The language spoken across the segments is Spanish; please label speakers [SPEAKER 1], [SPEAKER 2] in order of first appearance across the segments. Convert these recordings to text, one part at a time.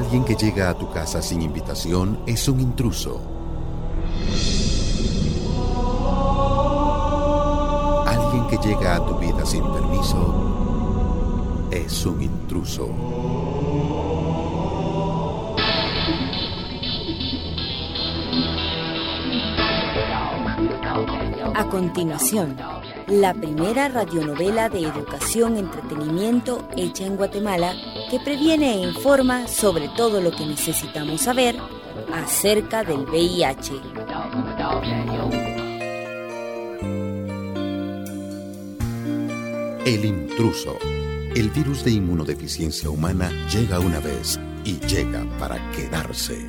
[SPEAKER 1] Alguien que llega a tu casa sin invitación es un intruso. Alguien que llega a tu vida sin permiso es un intruso.
[SPEAKER 2] A continuación, la primera radionovela de educación entretenimiento hecha en Guatemala que previene e informa sobre todo lo que necesitamos saber acerca del VIH.
[SPEAKER 1] El intruso. El virus de inmunodeficiencia humana llega una vez y llega para quedarse.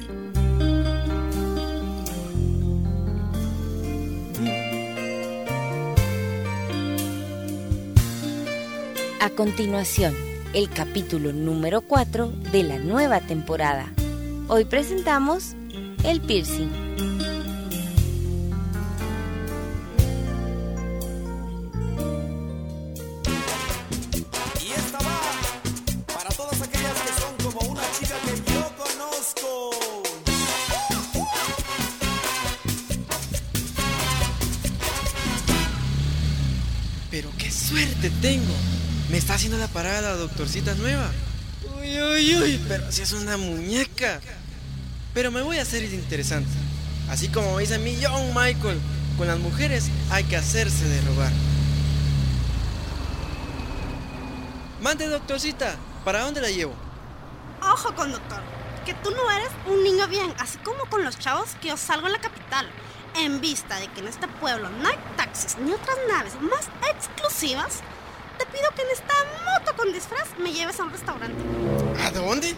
[SPEAKER 2] A continuación, el capítulo número 4 de la nueva temporada. Hoy presentamos el piercing.
[SPEAKER 3] Y esta va para todas aquellas que son como una chica que yo conozco.
[SPEAKER 4] Pero qué suerte tengo. Me está haciendo la parada doctorcita nueva. Uy, uy, uy, pero si es una muñeca. Pero me voy a hacer interesante. Así como dice mi John Michael, con las mujeres hay que hacerse de rogar. Mande, doctorcita, ¿para dónde la llevo?
[SPEAKER 5] Ojo, conductor, que tú no eres un niño bien, así como con los chavos que yo salgo en la capital. En vista de que en este pueblo no hay taxis ni otras naves más exclusivas, te pido que en esta moto con disfraz me lleves a un restaurante.
[SPEAKER 4] ¿A dónde?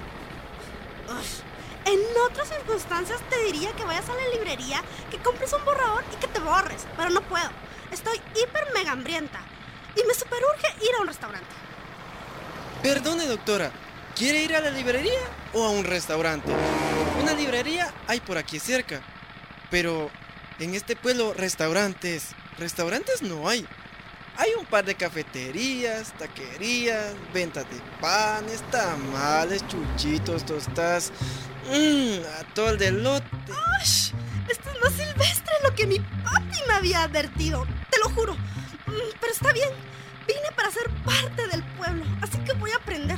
[SPEAKER 5] Uf, En otras circunstancias te diría que vayas a la librería, que compres un borrador y que te borres, pero no puedo. Estoy hiper mega hambrienta y me superurge ir a un restaurante.
[SPEAKER 4] Perdone, doctora. ¿Quiere ir a la librería o a un restaurante? Una librería hay por aquí cerca. Pero en este pueblo, restaurantes. Restaurantes no hay. Hay un par de cafeterías, taquerías, ventas de panes, tamales, chuchitos, tostadas, mmm, atol de lote.
[SPEAKER 5] ¡Ash! Esto es más silvestre lo que mi papi me había advertido. Te lo juro. Mm, Pero está bien. Vine para ser parte del pueblo, así que voy a aprender.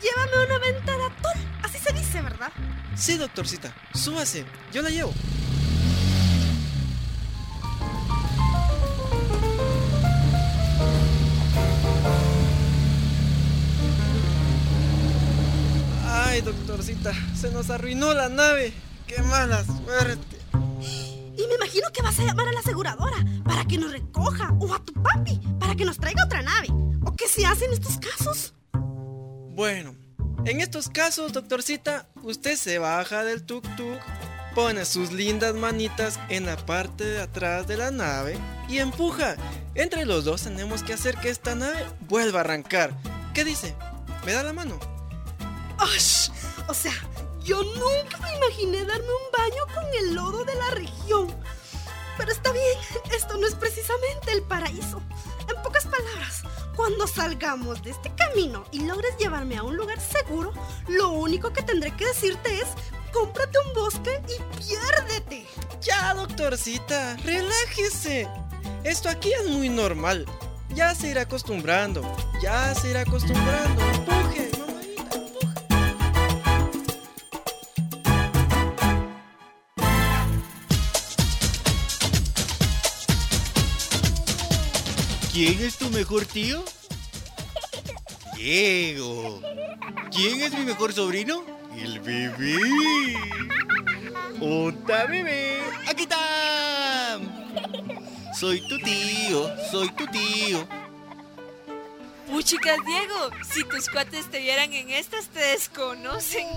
[SPEAKER 5] Llévame a una venta de atol. Así se dice, ¿verdad?
[SPEAKER 4] Sí, doctorcita, súbase, yo la llevo. Ay, doctorcita, se nos arruinó la nave. Qué mala suerte.
[SPEAKER 5] Y me imagino que vas a llamar a la aseguradora para que nos recoja o a tu papi para que nos traiga otra nave. ¿O qué se hace en estos casos?
[SPEAKER 4] Bueno, en estos casos, doctorcita, usted se baja del tuk-tuk, pone sus lindas manitas en la parte de atrás de la nave y empuja. Entre los dos tenemos que hacer que esta nave vuelva a arrancar. ¿Qué dice? ¿Me da la mano?
[SPEAKER 5] O sea, yo nunca me imaginé darme un baño con el lodo de la región. Pero está bien, esto no es precisamente el paraíso. En pocas palabras, cuando salgamos de este camino y logres llevarme a un lugar seguro, lo único que tendré que decirte es, cómprate un bosque y piérdete.
[SPEAKER 4] Ya, doctorcita, relájese. Esto aquí es muy normal. Ya se irá acostumbrando. Ya se irá acostumbrando.
[SPEAKER 6] ¿Quién es tu mejor tío? Diego. ¿Quién es mi mejor sobrino? El bebé. ¡Ota bebé! ¡Aquí está! Soy tu tío, soy tu tío.
[SPEAKER 7] Puchicas, Diego, si tus cuates te vieran en estas, te desconocen.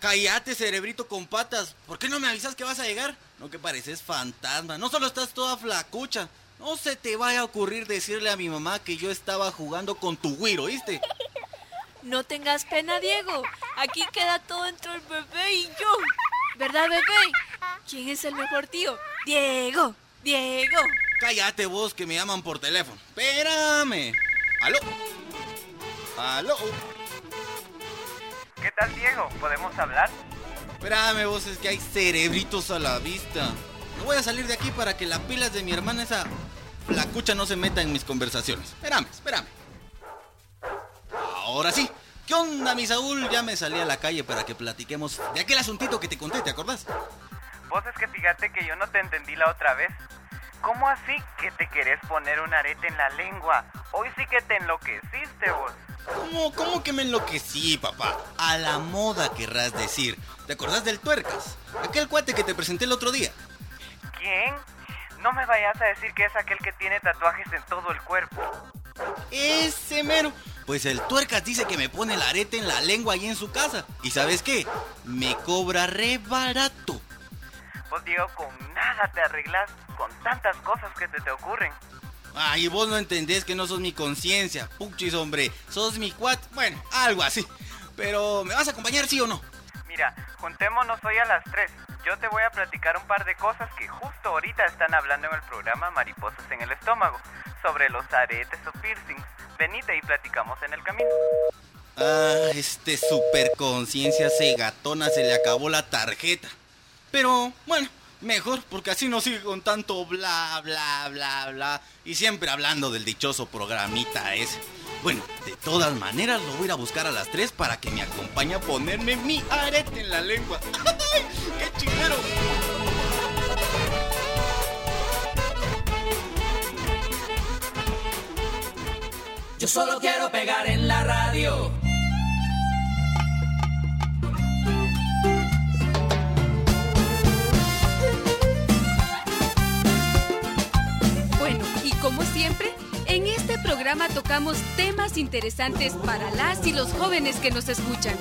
[SPEAKER 6] Cállate, cerebrito con patas. ¿Por qué no me avisas que vas a llegar? No que pareces fantasma. No solo estás toda flacucha. No se te vaya a ocurrir decirle a mi mamá que yo estaba jugando con tu güiro, ¿viste?
[SPEAKER 7] No tengas pena, Diego. Aquí queda todo entre el bebé y yo. ¿Verdad, bebé? ¿Quién es el mejor tío? Diego, Diego.
[SPEAKER 6] Cállate vos que me llaman por teléfono. Espérame. ¿Aló? ¿Aló?
[SPEAKER 8] ¿Qué tal, Diego? ¿Podemos hablar?
[SPEAKER 6] Espérame vos, es que hay cerebritos a la vista. No voy a salir de aquí para que las pilas de mi hermana esa flacucha no se meta en mis conversaciones. Espérame, espérame. Ahora sí. ¿Qué onda, mi Saúl? Ya me salí a la calle para que platiquemos de aquel asuntito que te conté, ¿te acordás?
[SPEAKER 8] Vos es que fíjate que yo no te entendí la otra vez. ¿Cómo así que te querés poner un arete en la lengua? Hoy sí que te enloqueciste vos.
[SPEAKER 6] ¿Cómo, cómo que me enloquecí, papá? A la moda querrás decir. ¿Te acordás del tuercas? Aquel cuate que te presenté el otro día.
[SPEAKER 8] ¿Quién? No me vayas a decir que es aquel que tiene tatuajes en todo el cuerpo.
[SPEAKER 6] Ese mero. Pues el tuercas dice que me pone el arete en la lengua ahí en su casa. ¿Y sabes qué? Me cobra re barato.
[SPEAKER 8] Vos, Diego, con nada te arreglas con tantas cosas que se te ocurren.
[SPEAKER 6] Ay, vos no entendés que no sos mi conciencia. Puchis, hombre. Sos mi cuat. Bueno, algo así. Pero, ¿me vas a acompañar, sí o no?
[SPEAKER 8] Mira, juntémonos hoy a las 3. Yo te voy a platicar un par de cosas que justo ahorita están hablando en el programa Mariposas en el Estómago, sobre los aretes o piercings. Venite y platicamos en el camino.
[SPEAKER 6] Ah, este super conciencia gatona se le acabó la tarjeta. Pero, bueno, mejor, porque así no sigue con tanto bla, bla, bla, bla. Y siempre hablando del dichoso programita ese. Bueno, de todas maneras lo voy a ir a buscar a las 3 para que me acompañe a ponerme mi arete en la lengua. ¡Ay, ¡Qué chingero!
[SPEAKER 9] Yo solo quiero pegar en la radio.
[SPEAKER 10] Este programa tocamos temas interesantes para las y los jóvenes que nos escuchan.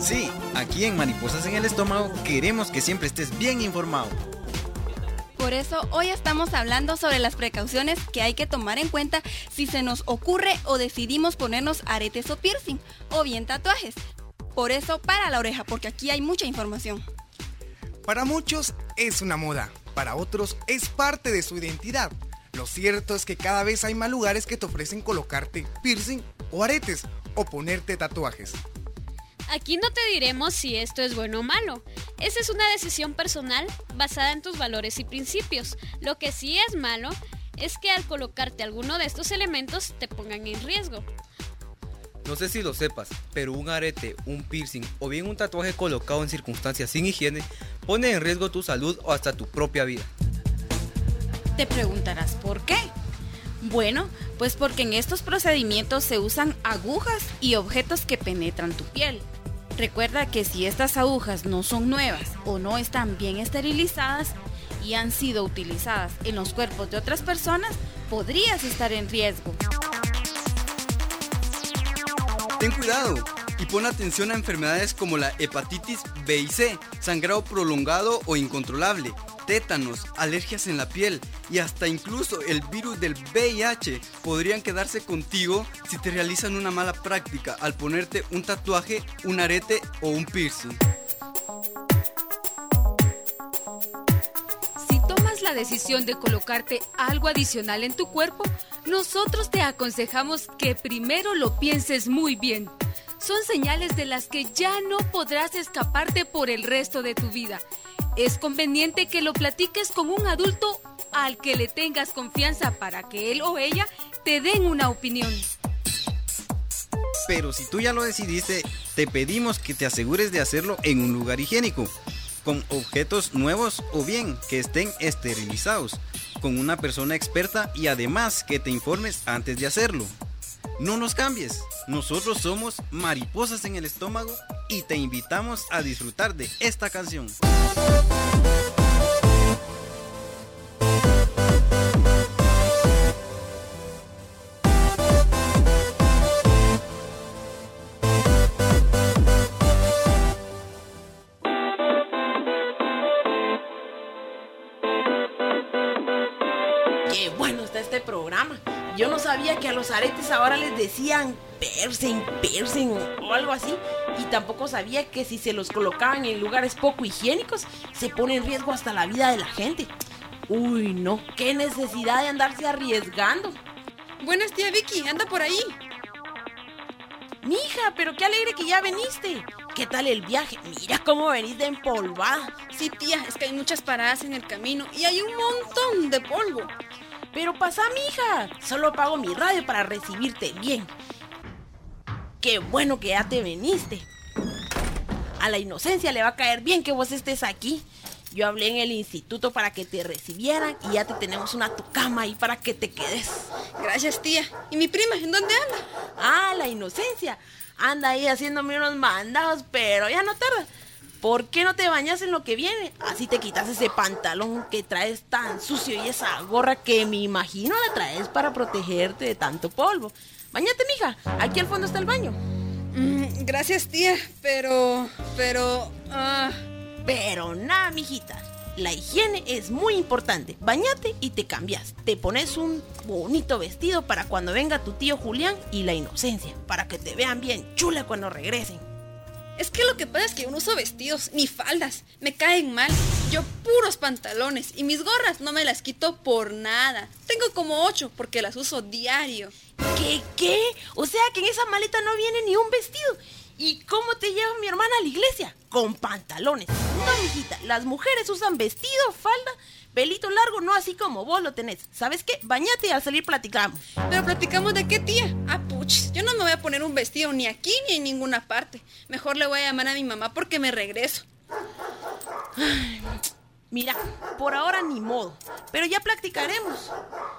[SPEAKER 11] Sí, aquí en Mariposas en el Estómago queremos que siempre estés bien informado.
[SPEAKER 12] Por eso hoy estamos hablando sobre las precauciones que hay que tomar en cuenta si se nos ocurre o decidimos ponernos aretes o piercing o bien tatuajes. Por eso para la oreja, porque aquí hay mucha información.
[SPEAKER 13] Para muchos es una moda, para otros es parte de su identidad. Lo cierto es que cada vez hay más lugares que te ofrecen colocarte piercing o aretes o ponerte tatuajes.
[SPEAKER 14] Aquí no te diremos si esto es bueno o malo. Esa es una decisión personal basada en tus valores y principios. Lo que sí es malo es que al colocarte alguno de estos elementos te pongan en riesgo.
[SPEAKER 11] No sé si lo sepas, pero un arete, un piercing o bien un tatuaje colocado en circunstancias sin higiene pone en riesgo tu salud o hasta tu propia vida.
[SPEAKER 12] Te preguntarás por qué. Bueno, pues porque en estos procedimientos se usan agujas y objetos que penetran tu piel. Recuerda que si estas agujas no son nuevas o no están bien esterilizadas y han sido utilizadas en los cuerpos de otras personas, podrías estar en riesgo.
[SPEAKER 15] Ten cuidado y pon atención a enfermedades como la hepatitis B y C, sangrado prolongado o incontrolable, tétanos, alergias en la piel y hasta incluso el virus del VIH podrían quedarse contigo si te realizan una mala práctica al ponerte un tatuaje, un arete o un piercing.
[SPEAKER 10] Si tomas la decisión de colocarte algo adicional en tu cuerpo, nosotros te aconsejamos que primero lo pienses muy bien. Son señales de las que ya no podrás escaparte por el resto de tu vida. Es conveniente que lo platiques con un adulto al que le tengas confianza para que él o ella te den una opinión.
[SPEAKER 11] Pero si tú ya lo decidiste, te pedimos que te asegures de hacerlo en un lugar higiénico, con objetos nuevos o bien que estén esterilizados, con una persona experta y además que te informes antes de hacerlo. No nos cambies, nosotros somos Mariposas en el Estómago y te invitamos a disfrutar de esta canción.
[SPEAKER 16] Qué bueno está este programa. Yo no sabía que a los aretes ahora les decían piercing, piercing o algo así. Y tampoco sabía que si se los colocaban en lugares poco higiénicos, se pone en riesgo hasta la vida de la gente. Uy, no, qué necesidad de andarse arriesgando.
[SPEAKER 5] Buenas, tía Vicky, anda por ahí.
[SPEAKER 16] Mija, pero qué alegre que ya veniste. ¿Qué tal el viaje? Mira cómo venís de empolvada.
[SPEAKER 12] Sí, tía, es que hay muchas paradas en el camino y hay un montón de polvo.
[SPEAKER 16] Pero pasa, mija. Solo apago mi radio para recibirte bien. Qué bueno que ya te veniste. A la inocencia le va a caer bien que vos estés aquí. Yo hablé en el instituto para que te recibieran y ya te tenemos una tu cama ahí para que te quedes.
[SPEAKER 12] Gracias, tía. ¿Y mi prima en dónde anda?
[SPEAKER 16] Ah, la inocencia. Anda ahí haciéndome unos mandados, pero ya no tarda. ¿Por qué no te bañas en lo que viene? Así te quitas ese pantalón que traes tan sucio y esa gorra que me imagino la traes para protegerte de tanto polvo. Bañate, mija. Aquí al fondo está el baño.
[SPEAKER 12] Mm, gracias, tía, pero... pero... ah,
[SPEAKER 16] Pero nada, mijita. La higiene es muy importante. Bañate y te cambias. Te pones un bonito vestido para cuando venga tu tío Julián y la inocencia. Para que te vean bien chula cuando regresen.
[SPEAKER 12] Es que lo que pasa es que yo no uso vestidos ni faldas. Me caen mal. Yo puros pantalones y mis gorras no me las quito por nada. Tengo como ocho porque las uso diario.
[SPEAKER 16] ¿Qué? ¿Qué? O sea que en esa maleta no viene ni un vestido. ¿Y cómo te lleva mi hermana a la iglesia? Con pantalones. No, mijita, las mujeres usan vestido, falda, pelito largo, no así como vos lo tenés. ¿Sabes qué? Bañate y al salir platicamos.
[SPEAKER 12] Pero platicamos de qué tía. Ah, puch, yo no me voy a poner un vestido ni aquí ni en ninguna parte. Mejor le voy a llamar a mi mamá porque me regreso.
[SPEAKER 16] Mira, por ahora ni modo, pero ya platicaremos.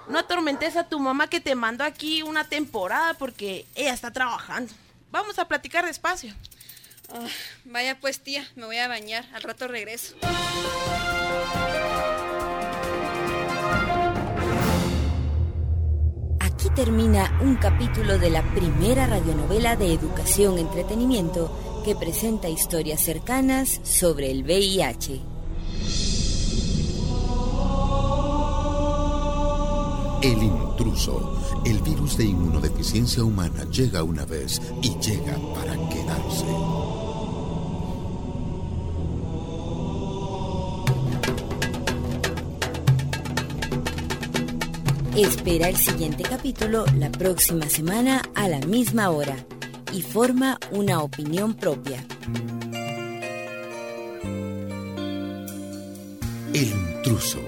[SPEAKER 16] No atormentes a tu mamá que te mandó aquí una temporada porque ella está trabajando. Vamos a platicar despacio.
[SPEAKER 12] Ah, vaya pues tía, me voy a bañar. Al rato regreso.
[SPEAKER 2] Termina un capítulo de la primera radionovela de educación entretenimiento que presenta historias cercanas sobre el VIH.
[SPEAKER 1] El intruso. El virus de inmunodeficiencia humana llega una vez y llega para quedarse.
[SPEAKER 2] Espera el siguiente capítulo la próxima semana a la misma hora y forma una opinión propia.
[SPEAKER 1] El intruso.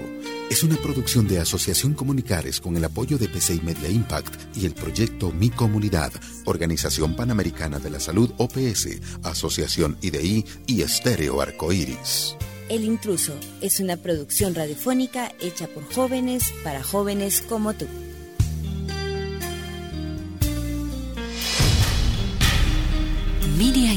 [SPEAKER 1] Es una producción de Asociación Comunicares con el apoyo de PC y Media Impact y el proyecto Mi Comunidad, Organización Panamericana de la Salud OPS, Asociación IDI y Estéreo Arcoíris.
[SPEAKER 2] El intruso es una producción radiofónica hecha por jóvenes para jóvenes como tú. Media.